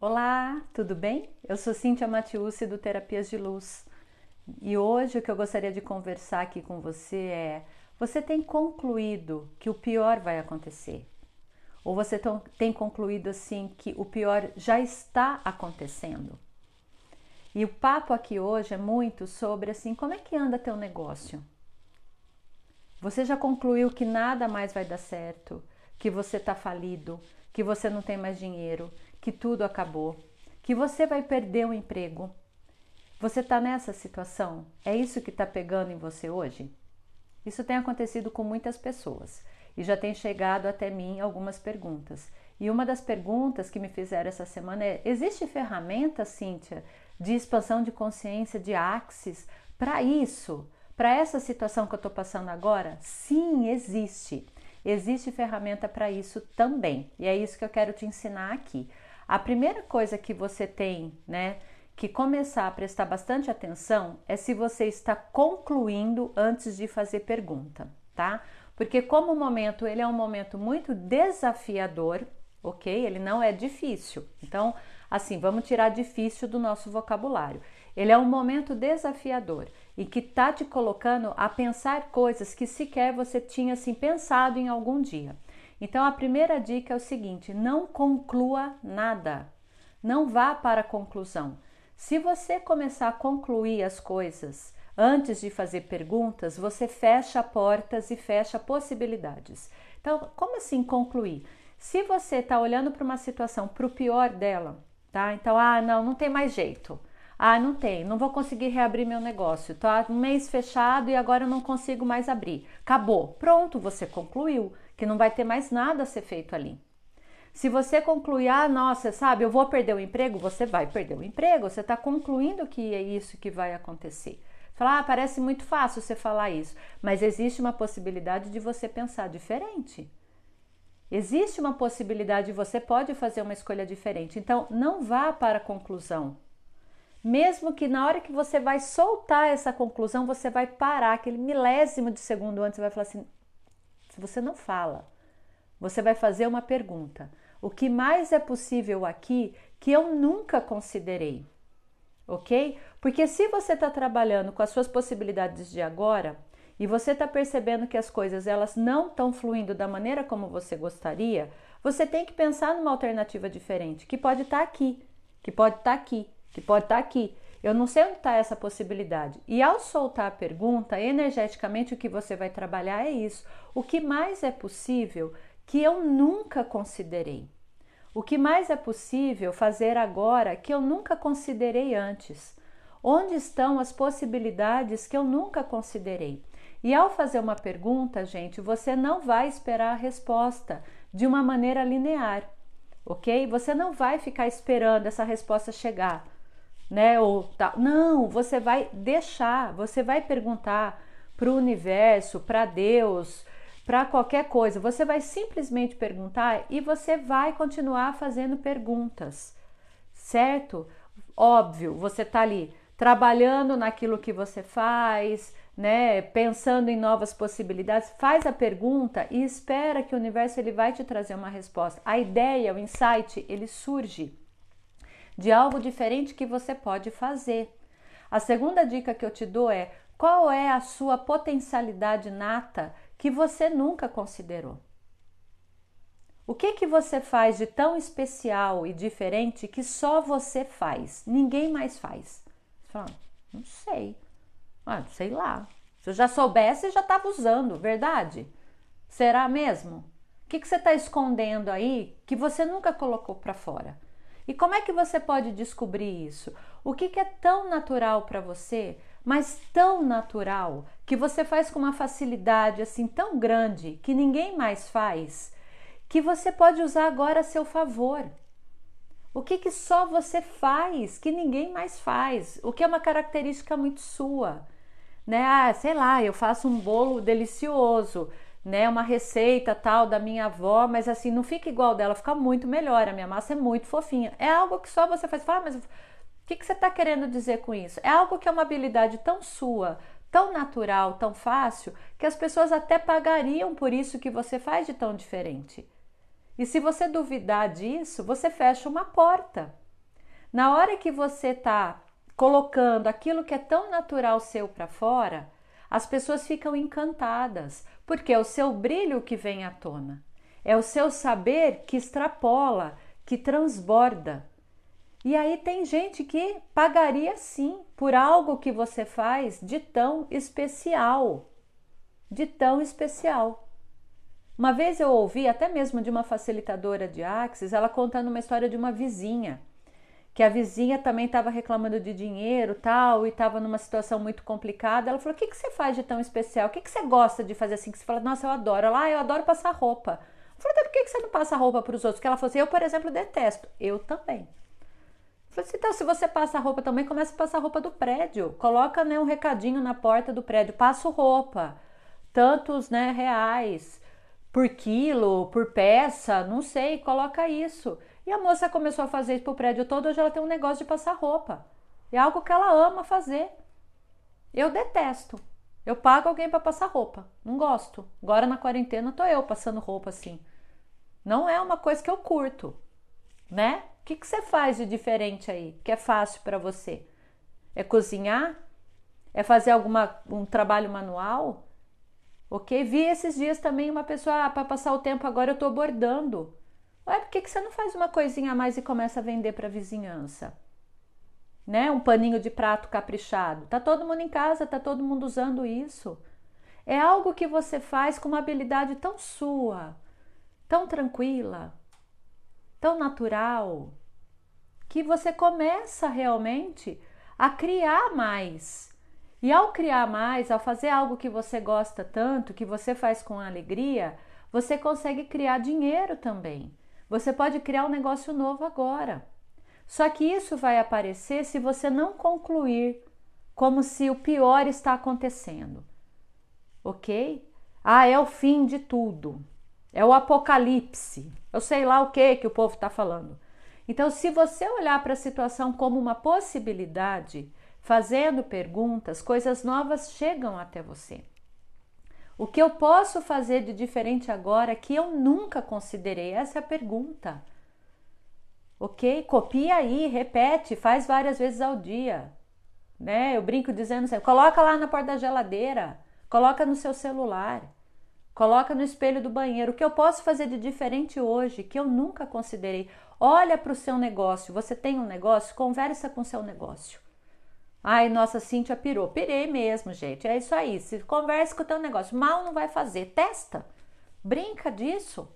Olá, tudo bem? Eu sou Cíntia Matiusi do Terapias de Luz e hoje o que eu gostaria de conversar aqui com você é: você tem concluído que o pior vai acontecer? Ou você tem concluído assim que o pior já está acontecendo? E o papo aqui hoje é muito sobre assim, como é que anda teu negócio? Você já concluiu que nada mais vai dar certo, que você está falido, que você não tem mais dinheiro, que tudo acabou, que você vai perder o emprego. Você está nessa situação? É isso que está pegando em você hoje? Isso tem acontecido com muitas pessoas e já tem chegado até mim algumas perguntas. E uma das perguntas que me fizeram essa semana é: existe ferramenta, Cíntia, de expansão de consciência, de Axis, para isso? Para essa situação que eu estou passando agora? Sim, existe. Existe ferramenta para isso também. E é isso que eu quero te ensinar aqui. A primeira coisa que você tem, né, que começar a prestar bastante atenção é se você está concluindo antes de fazer pergunta, tá? Porque como o momento ele é um momento muito desafiador, ok? Ele não é difícil. Então, assim, vamos tirar difícil do nosso vocabulário. Ele é um momento desafiador e que tá te colocando a pensar coisas que sequer você tinha assim pensado em algum dia. Então a primeira dica é o seguinte: não conclua nada. Não vá para a conclusão. Se você começar a concluir as coisas antes de fazer perguntas, você fecha portas e fecha possibilidades. Então, como assim concluir? Se você está olhando para uma situação para o pior dela, tá? Então, ah, não, não tem mais jeito. Ah, não tem, não vou conseguir reabrir meu negócio. Tá um mês fechado e agora eu não consigo mais abrir. Acabou. Pronto, você concluiu que não vai ter mais nada a ser feito ali. Se você concluir, ah, nossa, sabe, eu vou perder o emprego, você vai perder o emprego, você está concluindo que é isso que vai acontecer. Falar, ah, parece muito fácil você falar isso, mas existe uma possibilidade de você pensar diferente. Existe uma possibilidade, você pode fazer uma escolha diferente. Então, não vá para a conclusão. Mesmo que na hora que você vai soltar essa conclusão, você vai parar aquele milésimo de segundo antes, você vai falar assim: você não fala. Você vai fazer uma pergunta. O que mais é possível aqui que eu nunca considerei? Ok? Porque se você está trabalhando com as suas possibilidades de agora e você está percebendo que as coisas elas não estão fluindo da maneira como você gostaria, você tem que pensar numa alternativa diferente, que pode estar tá aqui, que pode estar tá aqui, que pode estar tá aqui. Eu não sei onde está essa possibilidade. E ao soltar a pergunta, energeticamente o que você vai trabalhar é isso. O que mais é possível que eu nunca considerei? O que mais é possível fazer agora que eu nunca considerei antes? Onde estão as possibilidades que eu nunca considerei? E ao fazer uma pergunta, gente, você não vai esperar a resposta de uma maneira linear, ok? Você não vai ficar esperando essa resposta chegar né? Ou tal. Não, você vai deixar, você vai perguntar para o universo, para Deus, para qualquer coisa. Você vai simplesmente perguntar e você vai continuar fazendo perguntas, certo? Óbvio, você está ali trabalhando naquilo que você faz, né? Pensando em novas possibilidades. Faz a pergunta e espera que o universo ele vai te trazer uma resposta. A ideia, o insight, ele surge de algo diferente que você pode fazer. A segunda dica que eu te dou é: qual é a sua potencialidade nata que você nunca considerou? O que que você faz de tão especial e diferente que só você faz, ninguém mais faz? Você fala, não sei. Ah, sei lá. Se eu já soubesse, já estava usando, verdade? Será mesmo? O que, que você está escondendo aí que você nunca colocou para fora? E como é que você pode descobrir isso? O que, que é tão natural para você, mas tão natural, que você faz com uma facilidade assim tão grande que ninguém mais faz, que você pode usar agora a seu favor? O que, que só você faz que ninguém mais faz? O que é uma característica muito sua? Né? Ah, sei lá, eu faço um bolo delicioso né, uma receita tal da minha avó, mas assim, não fica igual dela, fica muito melhor. A minha massa é muito fofinha. É algo que só você faz. Fala, mas o que, que você está querendo dizer com isso? É algo que é uma habilidade tão sua, tão natural, tão fácil, que as pessoas até pagariam por isso que você faz de tão diferente. E se você duvidar disso, você fecha uma porta. Na hora que você está colocando aquilo que é tão natural seu para fora, as pessoas ficam encantadas, porque é o seu brilho que vem à tona, é o seu saber que extrapola, que transborda. E aí tem gente que pagaria sim por algo que você faz de tão especial, de tão especial. Uma vez eu ouvi até mesmo de uma facilitadora de Axis, ela contando uma história de uma vizinha que a vizinha também estava reclamando de dinheiro tal e estava numa situação muito complicada. Ela falou: O que, que você faz de tão especial? O que, que você gosta de fazer assim? Que você fala: Nossa, eu adoro. Ela, ah, eu adoro passar roupa. Eu falei: Por que, que você não passa roupa para os outros? Porque ela falou assim: Eu, por exemplo, detesto. Eu também. Eu falei assim, então, se você passa roupa também, começa a passar roupa do prédio. Coloca né, um recadinho na porta do prédio. Passo roupa. Tantos né, reais por quilo, por peça, não sei, coloca isso. E a moça começou a fazer isso pro prédio todo, hoje ela tem um negócio de passar roupa. É algo que ela ama fazer. Eu detesto. Eu pago alguém para passar roupa. Não gosto. Agora na quarentena tô eu passando roupa assim. Não é uma coisa que eu curto, né? O que, que você faz de diferente aí? Que é fácil para você? É cozinhar? É fazer alguma um trabalho manual? Ok? Vi esses dias também uma pessoa ah, para passar o tempo agora eu tô bordando. Por que, que você não faz uma coisinha a mais e começa a vender para a vizinhança? Né? Um paninho de prato caprichado. Tá todo mundo em casa, tá todo mundo usando isso. É algo que você faz com uma habilidade tão sua, tão tranquila, tão natural, que você começa realmente a criar mais. E ao criar mais, ao fazer algo que você gosta tanto, que você faz com alegria, você consegue criar dinheiro também. Você pode criar um negócio novo agora. Só que isso vai aparecer se você não concluir como se o pior está acontecendo. Ok? Ah, é o fim de tudo. É o apocalipse. Eu sei lá o que que o povo está falando. Então, se você olhar para a situação como uma possibilidade, fazendo perguntas, coisas novas chegam até você. O que eu posso fazer de diferente agora que eu nunca considerei? Essa é a pergunta. Ok? Copia aí, repete, faz várias vezes ao dia. Né? Eu brinco dizendo assim: coloca lá na porta da geladeira, coloca no seu celular, coloca no espelho do banheiro. O que eu posso fazer de diferente hoje que eu nunca considerei? Olha para o seu negócio. Você tem um negócio? Conversa com o seu negócio. Ai, nossa, Cíntia pirou. Pirei mesmo, gente. É isso aí. Se conversa com o teu negócio, mal não vai fazer. Testa. Brinca disso.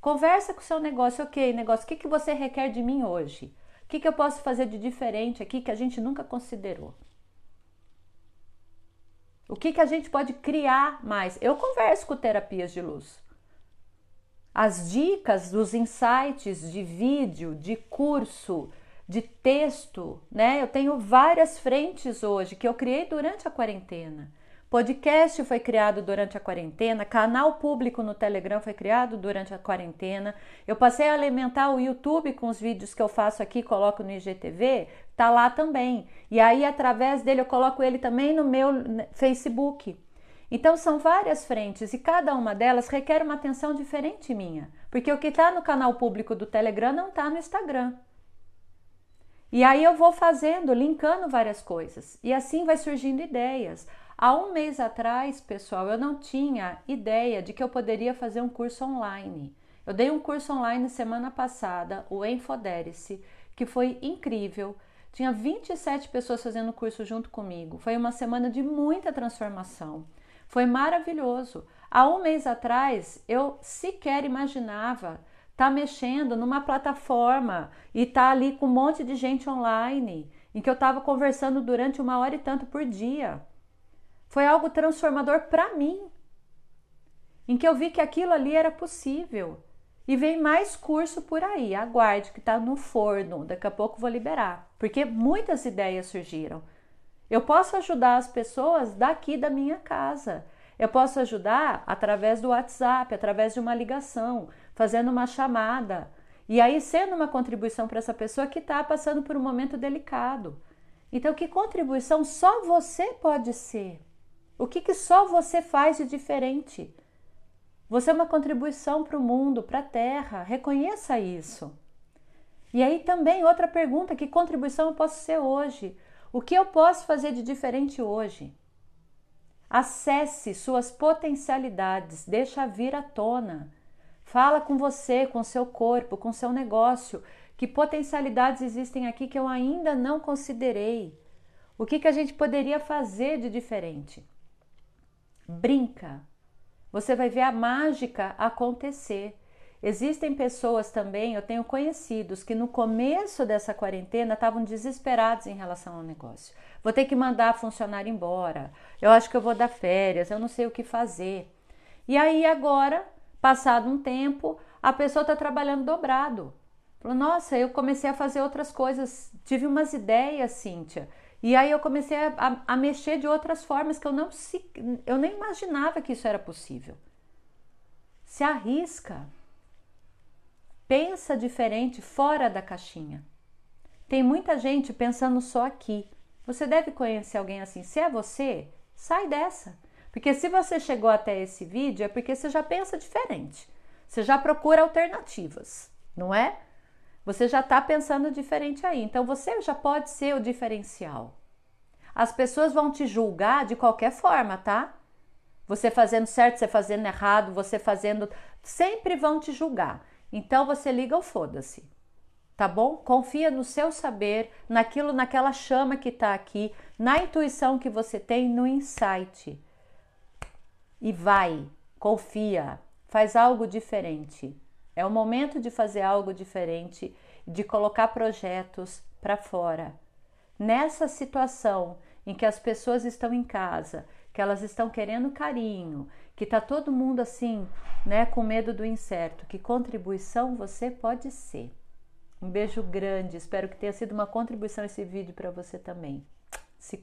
Conversa com o seu negócio. Ok, negócio, o que, que você requer de mim hoje? O que, que eu posso fazer de diferente aqui que a gente nunca considerou? O que, que a gente pode criar mais? Eu converso com terapias de luz. As dicas dos insights de vídeo, de curso, de texto, né? Eu tenho várias frentes hoje que eu criei durante a quarentena. Podcast foi criado durante a quarentena, canal público no Telegram foi criado durante a quarentena. Eu passei a alimentar o YouTube com os vídeos que eu faço aqui, coloco no IGTV, tá lá também. E aí através dele eu coloco ele também no meu Facebook. Então são várias frentes e cada uma delas requer uma atenção diferente minha, porque o que está no canal público do Telegram não está no Instagram. E aí eu vou fazendo, linkando várias coisas. E assim vai surgindo ideias. Há um mês atrás, pessoal, eu não tinha ideia de que eu poderia fazer um curso online. Eu dei um curso online semana passada, o Enfodere-se, que foi incrível. Tinha 27 pessoas fazendo o curso junto comigo. Foi uma semana de muita transformação. Foi maravilhoso. Há um mês atrás, eu sequer imaginava tá mexendo numa plataforma e tá ali com um monte de gente online, em que eu estava conversando durante uma hora e tanto por dia. Foi algo transformador para mim, em que eu vi que aquilo ali era possível. E vem mais curso por aí, aguarde que está no forno, daqui a pouco vou liberar, porque muitas ideias surgiram. Eu posso ajudar as pessoas daqui da minha casa. Eu posso ajudar através do WhatsApp, através de uma ligação, fazendo uma chamada. E aí sendo uma contribuição para essa pessoa que está passando por um momento delicado. Então, que contribuição só você pode ser? O que, que só você faz de diferente? Você é uma contribuição para o mundo, para a terra. Reconheça isso. E aí também outra pergunta: que contribuição eu posso ser hoje? O que eu posso fazer de diferente hoje? Acesse suas potencialidades, deixa vir à tona. Fala com você, com seu corpo, com seu negócio. Que potencialidades existem aqui que eu ainda não considerei? O que, que a gente poderia fazer de diferente? Brinca. Você vai ver a mágica acontecer. Existem pessoas também, eu tenho conhecidos, que no começo dessa quarentena estavam desesperados em relação ao negócio. Vou ter que mandar a funcionária embora, eu acho que eu vou dar férias, eu não sei o que fazer. E aí agora, passado um tempo, a pessoa está trabalhando dobrado. Falou, nossa, eu comecei a fazer outras coisas, tive umas ideias, Cíntia. E aí eu comecei a, a, mexer de outras formas que eu não se, eu nem imaginava que isso era possível. Se arrisca. Pensa diferente, fora da caixinha. Tem muita gente pensando só aqui. Você deve conhecer alguém assim. Se é você, sai dessa. Porque se você chegou até esse vídeo é porque você já pensa diferente. Você já procura alternativas, não é? Você já está pensando diferente aí. Então você já pode ser o diferencial. As pessoas vão te julgar de qualquer forma, tá? Você fazendo certo, você fazendo errado, você fazendo. Sempre vão te julgar. Então você liga o foda-se. Tá bom? Confia no seu saber, naquilo, naquela chama que tá aqui, na intuição que você tem, no insight. E vai, confia, faz algo diferente. É o momento de fazer algo diferente, de colocar projetos para fora. Nessa situação em que as pessoas estão em casa, que elas estão querendo carinho, que tá todo mundo assim, né, com medo do incerto, que contribuição você pode ser. Um beijo grande, espero que tenha sido uma contribuição esse vídeo para você também. Se.